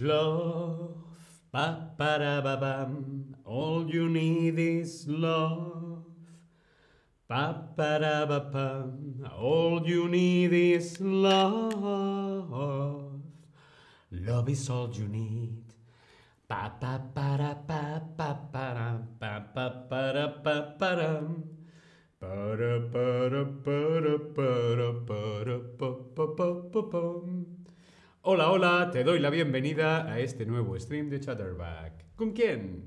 love. Ba ba da ba bam. All you need is love. Ba ba da ba bam. All you need is love. Love is all you need. Pa pa pa da pa pa pa da pa pa pa da pa pa dam. Para para para para para pa pa pa pa pam. Hola, hola, te doy la bienvenida a este nuevo stream de Chatterback. ¿Con quién?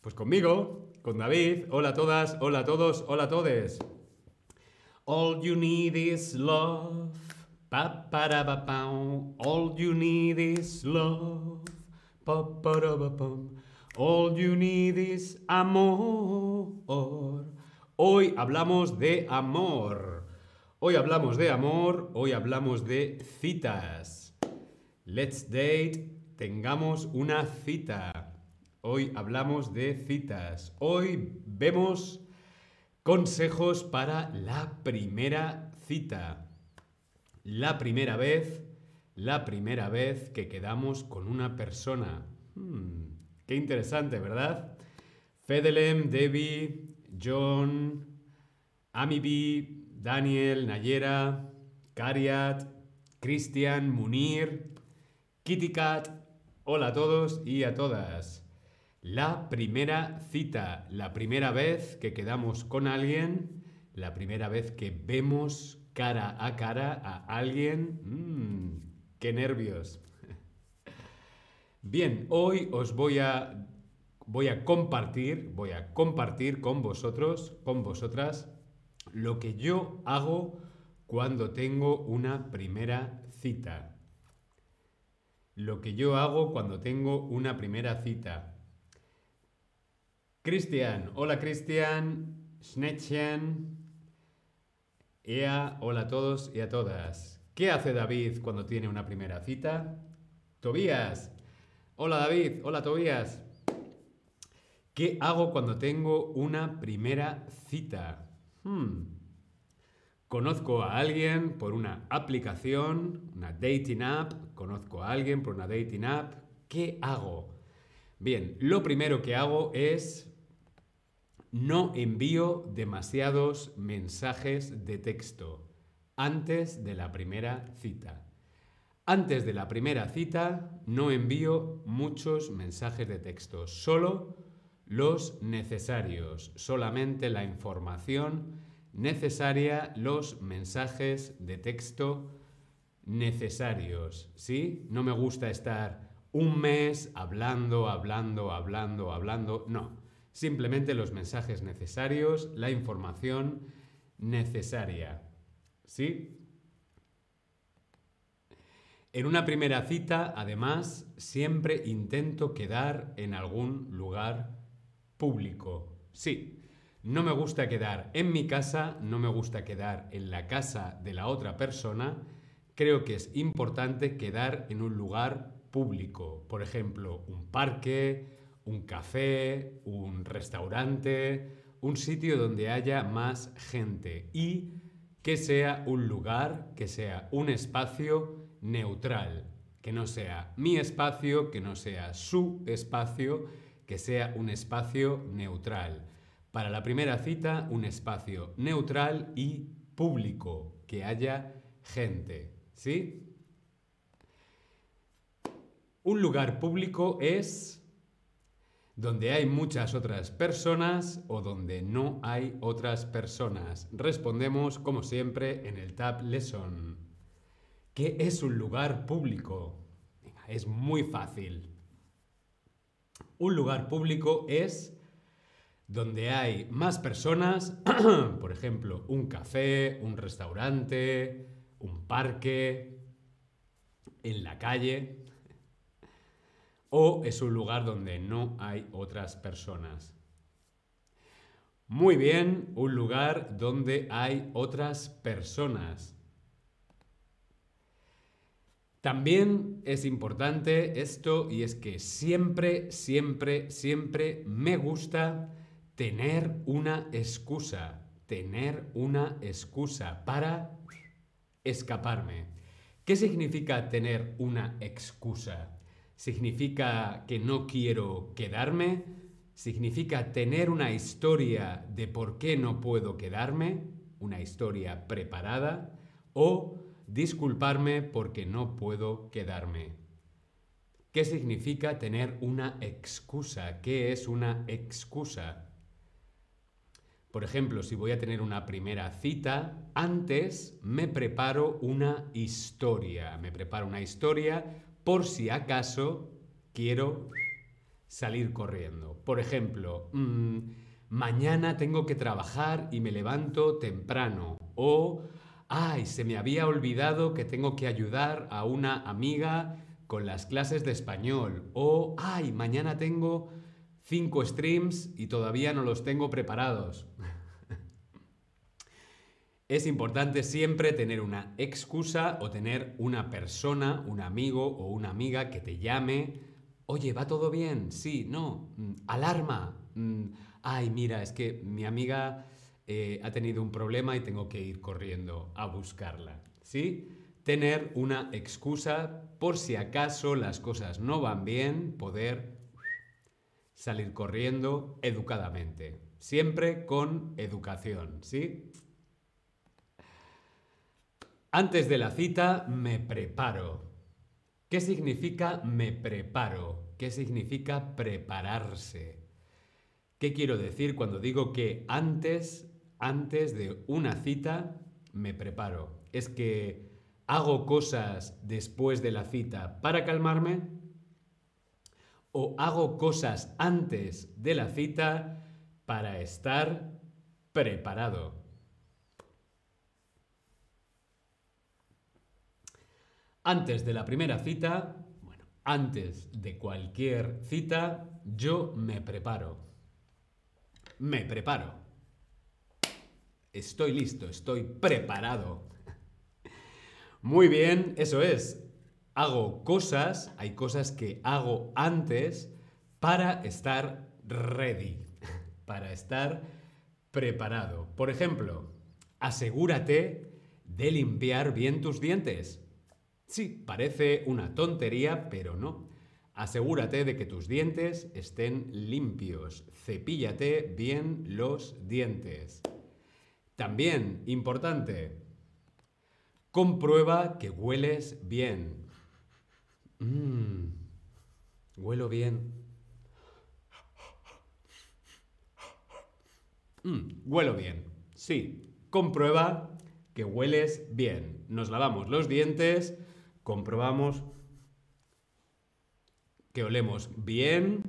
Pues conmigo, con David. Hola a todas, hola a todos, hola a todes. All you need is love. Pa. All you need is love. Pa. All you need is amor. Hoy hablamos de amor. Hoy hablamos de amor, hoy hablamos de citas. Let's date, tengamos una cita. Hoy hablamos de citas. Hoy vemos consejos para la primera cita. La primera vez, la primera vez que quedamos con una persona. Hmm, qué interesante, ¿verdad? Fedelem, Debbie, John, Amibi, Daniel, Nayera, Cariat, Cristian, Munir, Kitty Cat. Hola a todos y a todas. La primera cita, la primera vez que quedamos con alguien, la primera vez que vemos cara a cara a alguien. Mmm, ¡Qué nervios! Bien, hoy os voy a, voy a compartir, voy a compartir con vosotros, con vosotras, lo que yo hago cuando tengo una primera cita. Lo que yo hago cuando tengo una primera cita. Cristian, hola Cristian, Schnettchen, Ea, hola a todos y a todas. ¿Qué hace David cuando tiene una primera cita? Tobías, hola David, hola Tobías. ¿Qué hago cuando tengo una primera cita? Hmm. Conozco a alguien por una aplicación, una dating app, conozco a alguien por una dating app. ¿Qué hago? Bien, lo primero que hago es no envío demasiados mensajes de texto antes de la primera cita. Antes de la primera cita no envío muchos mensajes de texto, solo los necesarios, solamente la información necesaria, los mensajes de texto necesarios, ¿sí? No me gusta estar un mes hablando, hablando, hablando, hablando, no. Simplemente los mensajes necesarios, la información necesaria, ¿sí? En una primera cita, además, siempre intento quedar en algún lugar público. Sí, no me gusta quedar en mi casa, no me gusta quedar en la casa de la otra persona. Creo que es importante quedar en un lugar público. Por ejemplo, un parque, un café, un restaurante, un sitio donde haya más gente y que sea un lugar, que sea un espacio neutral, que no sea mi espacio, que no sea su espacio, que sea un espacio neutral. Para la primera cita, un espacio neutral y público, que haya gente, ¿sí? Un lugar público es donde hay muchas otras personas o donde no hay otras personas. Respondemos, como siempre, en el Tab Lesson. ¿Qué es un lugar público? es muy fácil. Un lugar público es donde hay más personas, por ejemplo, un café, un restaurante, un parque, en la calle, o es un lugar donde no hay otras personas. Muy bien, un lugar donde hay otras personas. También es importante esto y es que siempre, siempre, siempre me gusta tener una excusa, tener una excusa para escaparme. ¿Qué significa tener una excusa? ¿Significa que no quiero quedarme? ¿Significa tener una historia de por qué no puedo quedarme? ¿Una historia preparada? ¿O disculparme porque no puedo quedarme? ¿Qué significa tener una excusa? ¿Qué es una excusa? Por ejemplo, si voy a tener una primera cita, antes me preparo una historia. Me preparo una historia por si acaso quiero salir corriendo. Por ejemplo, mm, mañana tengo que trabajar y me levanto temprano. O, ay, se me había olvidado que tengo que ayudar a una amiga con las clases de español. O, ay, mañana tengo cinco streams y todavía no los tengo preparados. es importante siempre tener una excusa o tener una persona, un amigo o una amiga que te llame. Oye, ¿va todo bien? Sí, no. Mm, alarma. Mm, ay, mira, es que mi amiga eh, ha tenido un problema y tengo que ir corriendo a buscarla. ¿Sí? Tener una excusa por si acaso las cosas no van bien, poder salir corriendo educadamente. Siempre con educación, ¿sí? Antes de la cita me preparo. ¿Qué significa me preparo? ¿Qué significa prepararse? ¿Qué quiero decir cuando digo que antes, antes de una cita me preparo? ¿Es que hago cosas después de la cita para calmarme? o hago cosas antes de la cita para estar preparado. Antes de la primera cita, bueno, antes de cualquier cita, yo me preparo. Me preparo. Estoy listo, estoy preparado. Muy bien, eso es hago cosas, hay cosas que hago antes para estar ready, para estar preparado. Por ejemplo, asegúrate de limpiar bien tus dientes. Sí, parece una tontería, pero no. Asegúrate de que tus dientes estén limpios. Cepíllate bien los dientes. También, importante, comprueba que hueles bien. Mmm, huelo bien. Mmm, huelo bien. Sí, comprueba que hueles bien. Nos lavamos los dientes, comprobamos que olemos bien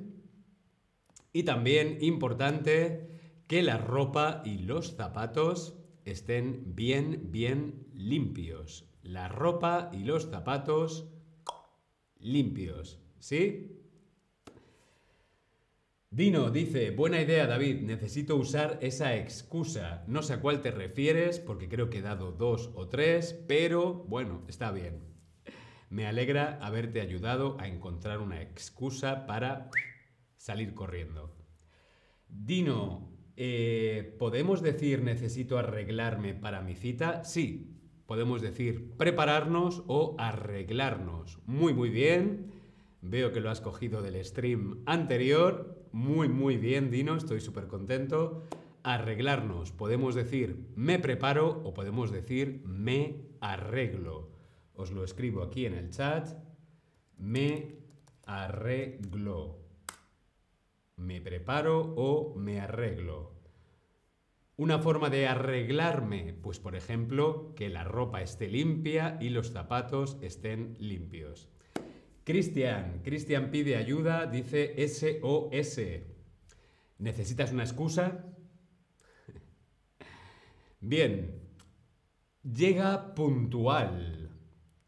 y también importante que la ropa y los zapatos estén bien, bien limpios. La ropa y los zapatos limpios. ¿Sí? Dino dice, buena idea David, necesito usar esa excusa. No sé a cuál te refieres, porque creo que he dado dos o tres, pero bueno, está bien. Me alegra haberte ayudado a encontrar una excusa para salir corriendo. Dino, eh, ¿podemos decir necesito arreglarme para mi cita? Sí, podemos decir prepararnos o arreglarnos. Muy, muy bien. Veo que lo has cogido del stream anterior. Muy, muy bien, Dino. Estoy súper contento. Arreglarnos. Podemos decir me preparo o podemos decir me arreglo. Os lo escribo aquí en el chat. Me arreglo. Me preparo o me arreglo. Una forma de arreglarme, pues por ejemplo, que la ropa esté limpia y los zapatos estén limpios. Cristian, Cristian pide ayuda, dice SOS. ¿Necesitas una excusa? Bien, llega puntual.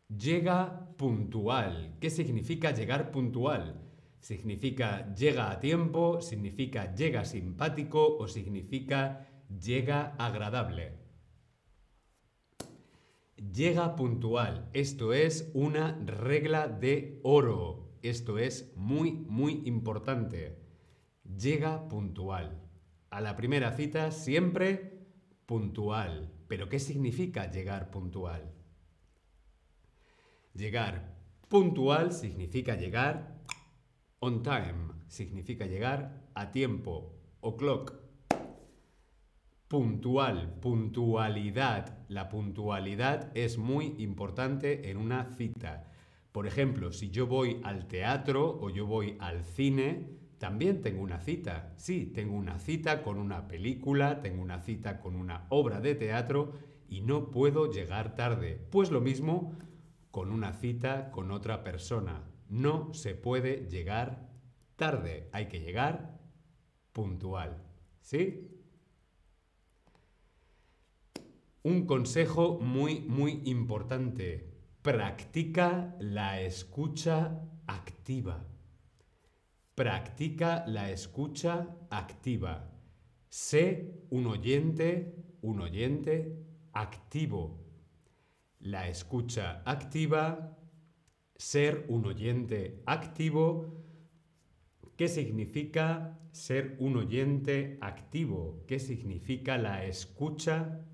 Llega puntual. ¿Qué significa llegar puntual? ¿Significa llega a tiempo? ¿Significa llega simpático? ¿O significa llega agradable. Llega puntual. Esto es una regla de oro. Esto es muy, muy importante. Llega puntual. A la primera cita siempre puntual. ¿Pero qué significa llegar puntual? Llegar puntual significa llegar on time, significa llegar a tiempo, o'clock. Puntual, puntualidad. La puntualidad es muy importante en una cita. Por ejemplo, si yo voy al teatro o yo voy al cine, también tengo una cita. Sí, tengo una cita con una película, tengo una cita con una obra de teatro y no puedo llegar tarde. Pues lo mismo con una cita con otra persona. No se puede llegar tarde, hay que llegar puntual. ¿Sí? Un consejo muy, muy importante. Practica la escucha activa. Practica la escucha activa. Sé un oyente, un oyente activo. La escucha activa, ser un oyente activo. ¿Qué significa ser un oyente activo? ¿Qué significa la escucha?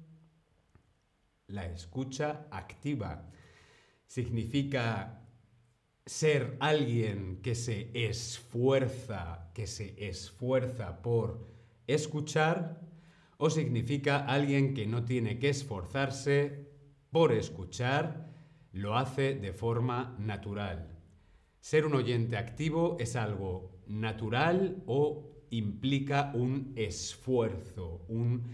La escucha activa. Significa ser alguien que se esfuerza, que se esfuerza por escuchar, o significa alguien que no tiene que esforzarse por escuchar, lo hace de forma natural. Ser un oyente activo es algo natural o implica un esfuerzo, un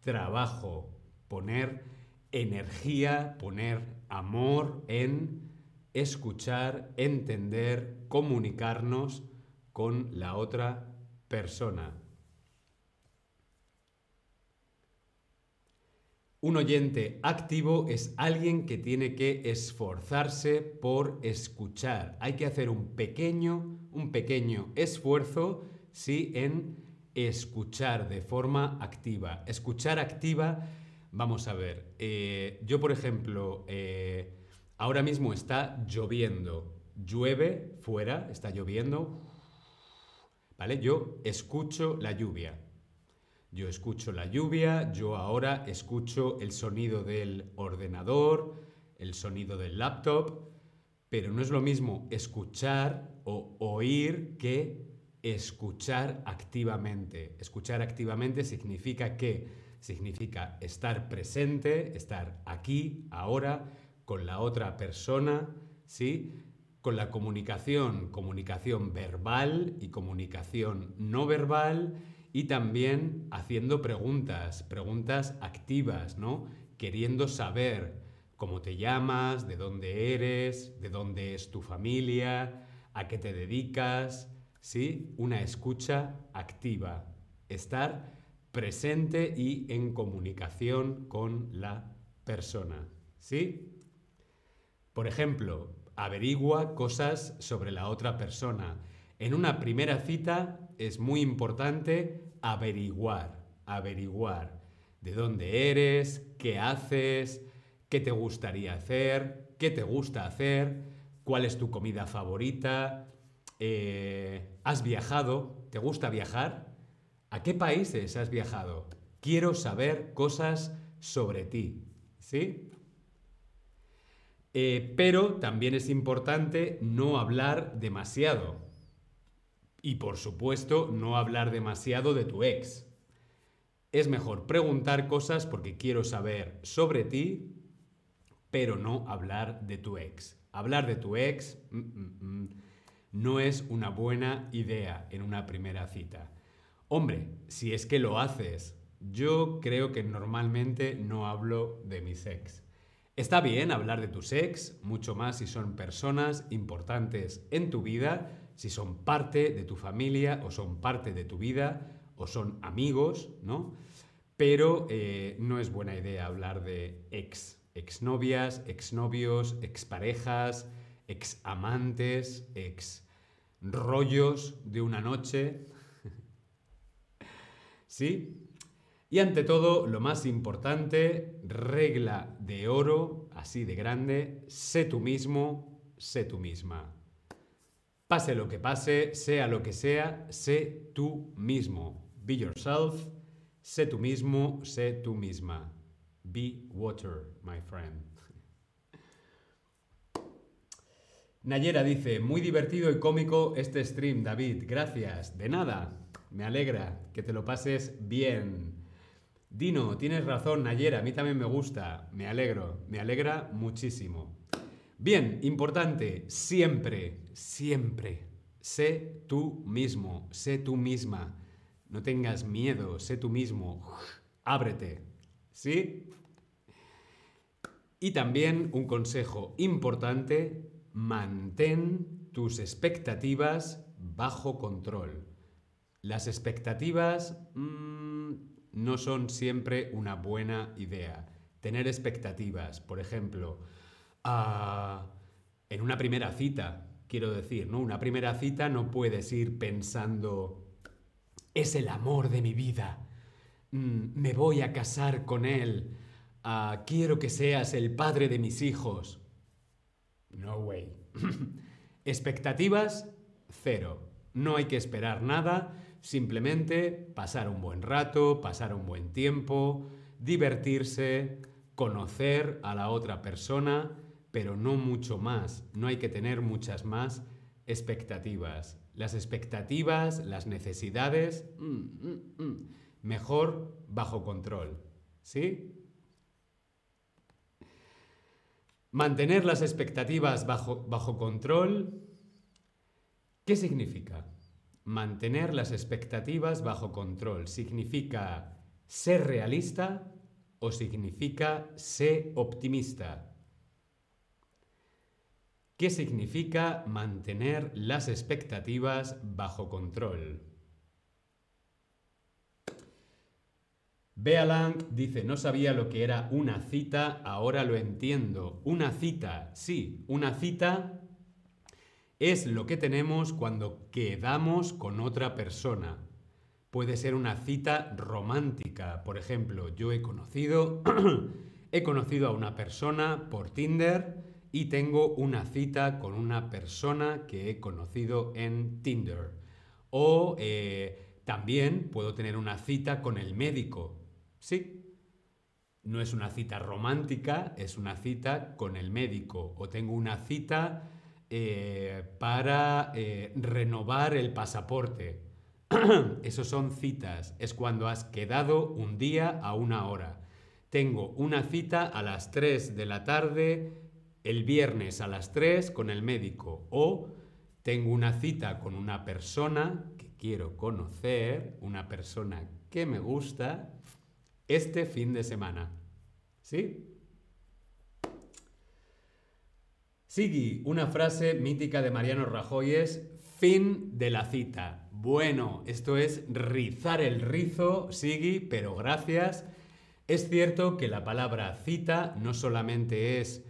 trabajo, poner energía, poner amor en escuchar, entender, comunicarnos con la otra persona. Un oyente activo es alguien que tiene que esforzarse por escuchar. Hay que hacer un pequeño, un pequeño esfuerzo, sí, en escuchar de forma activa. Escuchar activa, vamos a ver. Eh, yo, por ejemplo, eh, Ahora mismo está lloviendo. Llueve fuera, está lloviendo. ¿Vale? Yo escucho la lluvia. Yo escucho la lluvia, yo ahora escucho el sonido del ordenador, el sonido del laptop, pero no es lo mismo escuchar o oír que escuchar activamente. Escuchar activamente significa que significa estar presente, estar aquí, ahora, con la otra persona, ¿sí? Con la comunicación, comunicación verbal y comunicación no verbal y también haciendo preguntas, preguntas activas, ¿no? Queriendo saber cómo te llamas, de dónde eres, de dónde es tu familia, a qué te dedicas, ¿sí? Una escucha activa, estar presente y en comunicación con la persona, ¿sí? Por ejemplo, averigua cosas sobre la otra persona. En una primera cita es muy importante averiguar, averiguar de dónde eres, qué haces, qué te gustaría hacer, qué te gusta hacer, cuál es tu comida favorita, eh, ¿has viajado? ¿Te gusta viajar? ¿A qué países has viajado? Quiero saber cosas sobre ti. ¿Sí? Eh, pero también es importante no hablar demasiado. Y por supuesto, no hablar demasiado de tu ex. Es mejor preguntar cosas porque quiero saber sobre ti, pero no hablar de tu ex. Hablar de tu ex mm, mm, mm, no es una buena idea en una primera cita. Hombre, si es que lo haces, yo creo que normalmente no hablo de mis ex. Está bien hablar de tu ex, mucho más si son personas importantes en tu vida, si son parte de tu familia o son parte de tu vida o son amigos, ¿no? Pero eh, no es buena idea hablar de ex, exnovias, exnovios, exparejas, examantes, ex rollos de una noche. ¿Sí? Y ante todo, lo más importante, regla de oro, así de grande, sé tú mismo, sé tú misma. Pase lo que pase, sea lo que sea, sé tú mismo. Be yourself, sé tú mismo, sé tú misma. Be water, my friend. Nayera dice, muy divertido y cómico este stream, David. Gracias. De nada. Me alegra que te lo pases bien. Dino, tienes razón, Nayera. A mí también me gusta. Me alegro. Me alegra muchísimo. Bien, importante. Siempre, siempre. Sé tú mismo. Sé tú misma. No tengas miedo. Sé tú mismo. Ábrete. ¿Sí? Y también un consejo importante mantén tus expectativas bajo control. Las expectativas mm, no son siempre una buena idea. Tener expectativas, por ejemplo, ah, en una primera cita, quiero decir, ¿no? Una primera cita no puedes ir pensando, es el amor de mi vida, mm, me voy a casar con él, ah, quiero que seas el padre de mis hijos. No way. Expectativas, cero. No hay que esperar nada, simplemente pasar un buen rato, pasar un buen tiempo, divertirse, conocer a la otra persona, pero no mucho más. No hay que tener muchas más expectativas. Las expectativas, las necesidades, mm, mm, mm, mejor bajo control. ¿Sí? Mantener las expectativas bajo, bajo control. ¿Qué significa? Mantener las expectativas bajo control. ¿Significa ser realista o significa ser optimista? ¿Qué significa mantener las expectativas bajo control? Bea Lang dice, no sabía lo que era una cita, ahora lo entiendo. Una cita, sí, una cita es lo que tenemos cuando quedamos con otra persona. Puede ser una cita romántica. Por ejemplo, yo he conocido, he conocido a una persona por Tinder y tengo una cita con una persona que he conocido en Tinder. O eh, también puedo tener una cita con el médico. Sí. No es una cita romántica, es una cita con el médico. O tengo una cita eh, para eh, renovar el pasaporte. Esos son citas. Es cuando has quedado un día a una hora. Tengo una cita a las 3 de la tarde el viernes a las 3 con el médico. O tengo una cita con una persona que quiero conocer, una persona que me gusta este fin de semana. ¿Sí? Sigui, una frase mítica de Mariano Rajoy es fin de la cita. Bueno, esto es rizar el rizo, Sigui, pero gracias. Es cierto que la palabra cita no solamente es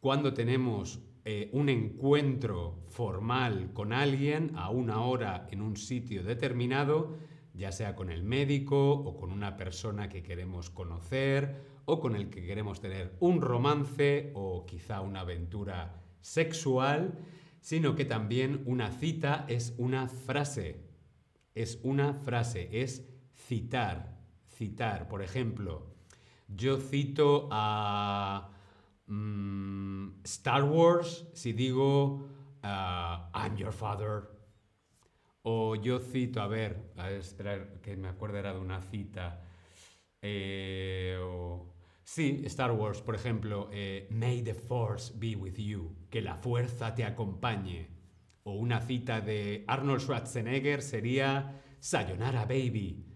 cuando tenemos eh, un encuentro formal con alguien a una hora en un sitio determinado, ya sea con el médico o con una persona que queremos conocer o con el que queremos tener un romance o quizá una aventura sexual, sino que también una cita es una frase. Es una frase, es citar, citar. Por ejemplo, yo cito a mm, Star Wars si digo uh, I'm your father o yo cito, a ver, a esperar que me acuerdo era de una cita. Eh, sí, Star Wars, por ejemplo, eh, May the Force be with you, que la fuerza te acompañe. O una cita de Arnold Schwarzenegger sería Sayonara Baby.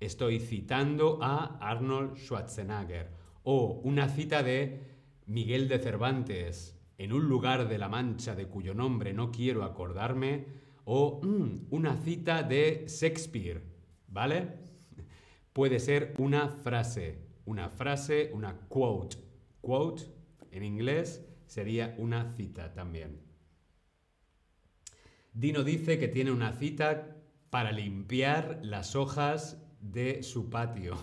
Estoy citando a Arnold Schwarzenegger. O una cita de Miguel de Cervantes, en un lugar de la Mancha de cuyo nombre no quiero acordarme, o mm, una cita de Shakespeare, ¿vale? Puede ser una frase, una frase, una quote. Quote en inglés sería una cita también. Dino dice que tiene una cita para limpiar las hojas de su patio.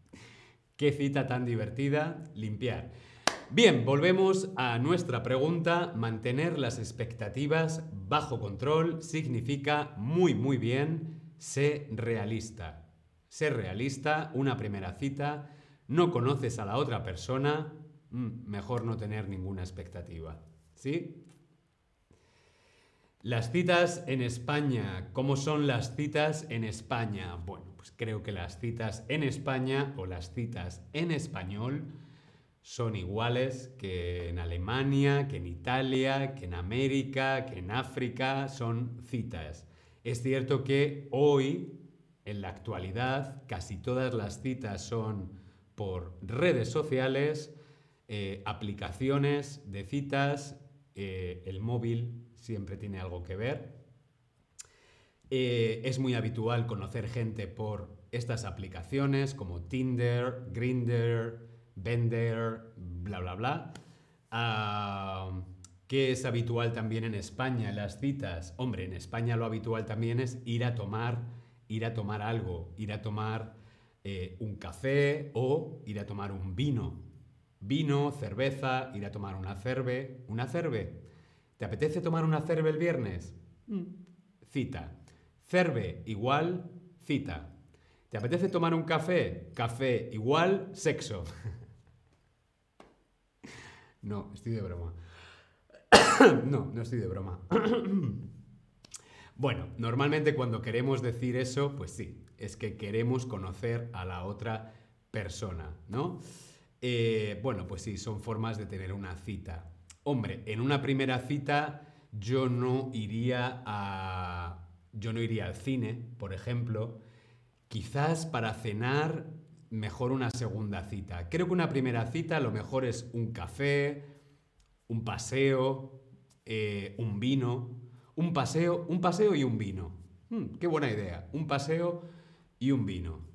Qué cita tan divertida, limpiar. Bien, volvemos a nuestra pregunta. Mantener las expectativas bajo control significa muy, muy bien ser realista. Ser realista, una primera cita, no conoces a la otra persona, mm, mejor no tener ninguna expectativa. ¿Sí? Las citas en España. ¿Cómo son las citas en España? Bueno, pues creo que las citas en España o las citas en español son iguales que en Alemania, que en Italia, que en América, que en África, son citas. Es cierto que hoy, en la actualidad, casi todas las citas son por redes sociales, eh, aplicaciones de citas, eh, el móvil siempre tiene algo que ver. Eh, es muy habitual conocer gente por estas aplicaciones como Tinder, Grinder, vender, bla, bla, bla. Uh, ¿Qué es habitual también en España, en las citas? Hombre, en España lo habitual también es ir a tomar, ir a tomar algo, ir a tomar eh, un café o ir a tomar un vino. Vino, cerveza, ir a tomar una cerve. ¿Una cerve? ¿Te apetece tomar una cerve el viernes? Mm. Cita. Cerve igual cita. ¿Te apetece tomar un café? Café igual sexo. No, estoy de broma. no, no estoy de broma. bueno, normalmente cuando queremos decir eso, pues sí, es que queremos conocer a la otra persona, ¿no? Eh, bueno, pues sí, son formas de tener una cita. Hombre, en una primera cita yo no iría a. Yo no iría al cine, por ejemplo. Quizás para cenar mejor una segunda cita. Creo que una primera cita lo mejor es un café, un paseo, eh, un vino. Un paseo, un paseo y un vino. Hmm, qué buena idea. Un paseo y un vino.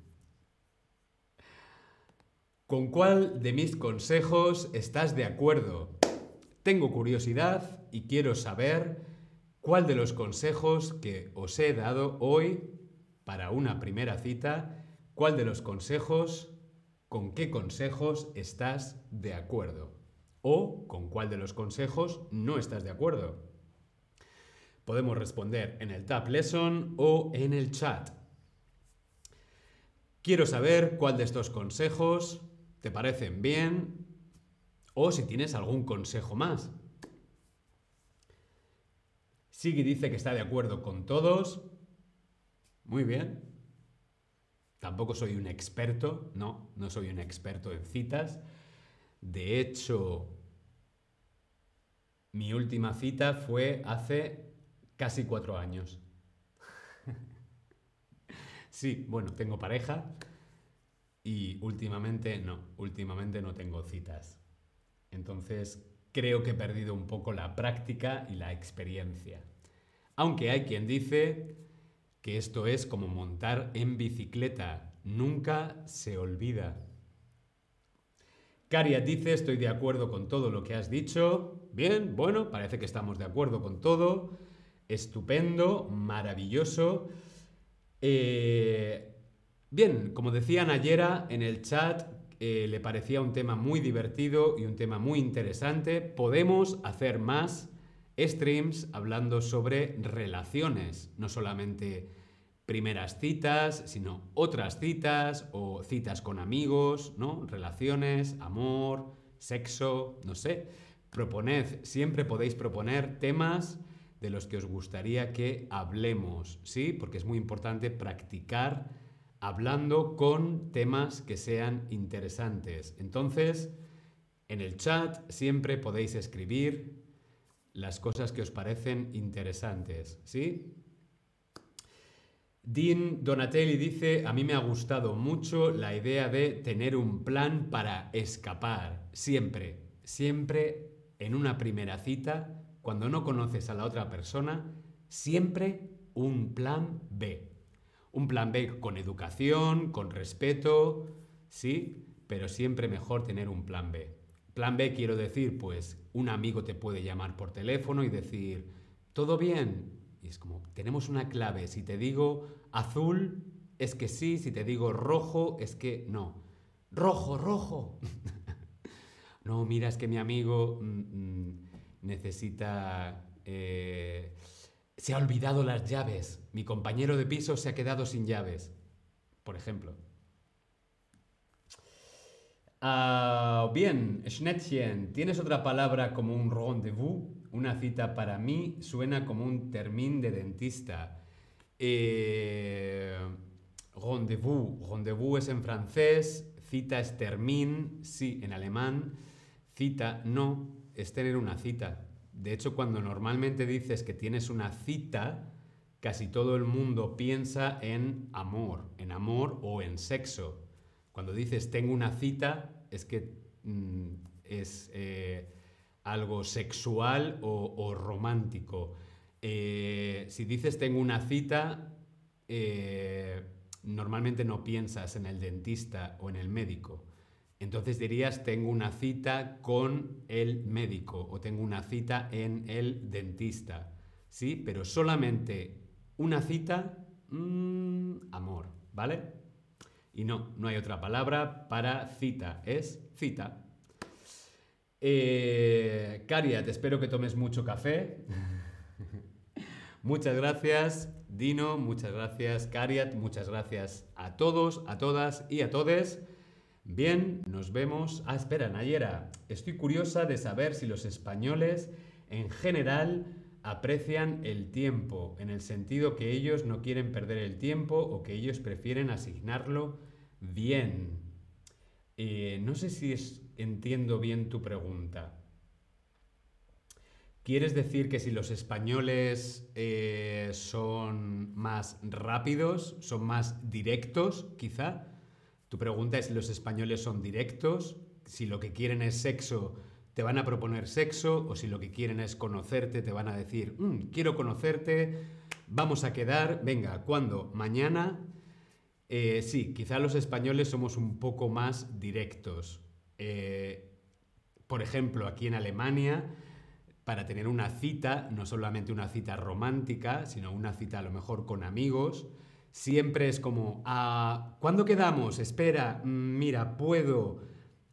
¿Con cuál de mis consejos estás de acuerdo? Tengo curiosidad y quiero saber cuál de los consejos que os he dado hoy para una primera cita ¿Cuál de los consejos, con qué consejos estás de acuerdo? ¿O con cuál de los consejos no estás de acuerdo? Podemos responder en el Tab Lesson o en el chat. Quiero saber cuál de estos consejos te parecen bien o si tienes algún consejo más. Sigui dice que está de acuerdo con todos. Muy bien. Tampoco soy un experto, no, no soy un experto en citas. De hecho, mi última cita fue hace casi cuatro años. sí, bueno, tengo pareja y últimamente no, últimamente no tengo citas. Entonces, creo que he perdido un poco la práctica y la experiencia. Aunque hay quien dice que esto es como montar en bicicleta, nunca se olvida. Caria dice, estoy de acuerdo con todo lo que has dicho. Bien, bueno, parece que estamos de acuerdo con todo. Estupendo, maravilloso. Eh, bien, como decía Nayera en el chat, eh, le parecía un tema muy divertido y un tema muy interesante. Podemos hacer más streams hablando sobre relaciones, no solamente primeras citas, sino otras citas o citas con amigos, ¿no? Relaciones, amor, sexo, no sé. Proponed, siempre podéis proponer temas de los que os gustaría que hablemos, ¿sí? Porque es muy importante practicar hablando con temas que sean interesantes. Entonces, en el chat siempre podéis escribir las cosas que os parecen interesantes, ¿sí? Dean Donatelli dice, a mí me ha gustado mucho la idea de tener un plan para escapar, siempre, siempre en una primera cita, cuando no conoces a la otra persona, siempre un plan B. Un plan B con educación, con respeto, sí, pero siempre mejor tener un plan B. Plan B quiero decir, pues un amigo te puede llamar por teléfono y decir, ¿todo bien? Y es como, tenemos una clave, si te digo azul, es que sí, si te digo rojo, es que no. Rojo, rojo. no, mira, es que mi amigo mm, mm, necesita... Eh, se ha olvidado las llaves. Mi compañero de piso se ha quedado sin llaves, por ejemplo. Ah, bien, Schnettchen, ¿tienes otra palabra como un rendezvous? Una cita para mí suena como un termín de dentista. Eh, rendezvous. Rendezvous es en francés, cita es termin, sí, en alemán. Cita no, es tener una cita. De hecho, cuando normalmente dices que tienes una cita, casi todo el mundo piensa en amor, en amor o en sexo. Cuando dices tengo una cita, es que mm, es eh, algo sexual o, romántico. Eh, si dices tengo una cita, eh, normalmente no piensas en el dentista o en el médico. Entonces dirías tengo una cita con el médico o tengo una cita en el dentista. ¿Sí? Pero solamente una cita, mmm, amor, ¿vale? Y no, no hay otra palabra para cita, es cita. Eh, Caria, te espero que tomes mucho café. muchas gracias, Dino, muchas gracias, Cariat, muchas gracias a todos, a todas y a todes. Bien, nos vemos. Ah, espera, Nayera, estoy curiosa de saber si los españoles en general aprecian el tiempo, en el sentido que ellos no quieren perder el tiempo o que ellos prefieren asignarlo bien. Eh, no sé si entiendo bien tu pregunta. ¿Quieres decir que si los españoles eh, son más rápidos, son más directos, quizá? Tu pregunta es si los españoles son directos, si lo que quieren es sexo, te van a proponer sexo, o si lo que quieren es conocerte, te van a decir, mm, quiero conocerte, vamos a quedar, venga, ¿cuándo? Mañana. Eh, sí, quizá los españoles somos un poco más directos. Eh, por ejemplo, aquí en Alemania, para tener una cita, no solamente una cita romántica, sino una cita a lo mejor con amigos, siempre es como, ah, ¿cuándo quedamos? Espera, mm, mira, puedo,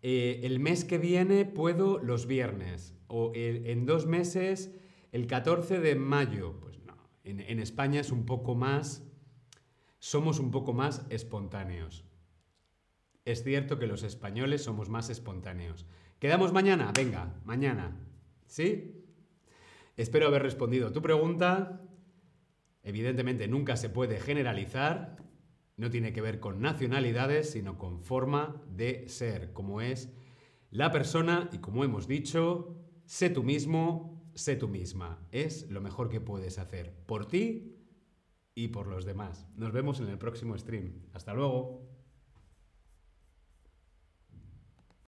eh, el mes que viene puedo los viernes, o en dos meses, el 14 de mayo. Pues no, en, España es un poco más, somos un poco más espontáneos. Es cierto que los españoles somos más espontáneos. ¿Quedamos mañana? Venga, mañana. ¿Sí? Espero haber respondido a tu pregunta. Evidentemente nunca se puede generalizar, no tiene que ver con nacionalidades, sino con forma de ser, como es la persona y como hemos dicho, sé tú mismo, sé tú misma. Es lo mejor que puedes hacer por ti y por los demás. Nos vemos en el próximo stream. Hasta luego.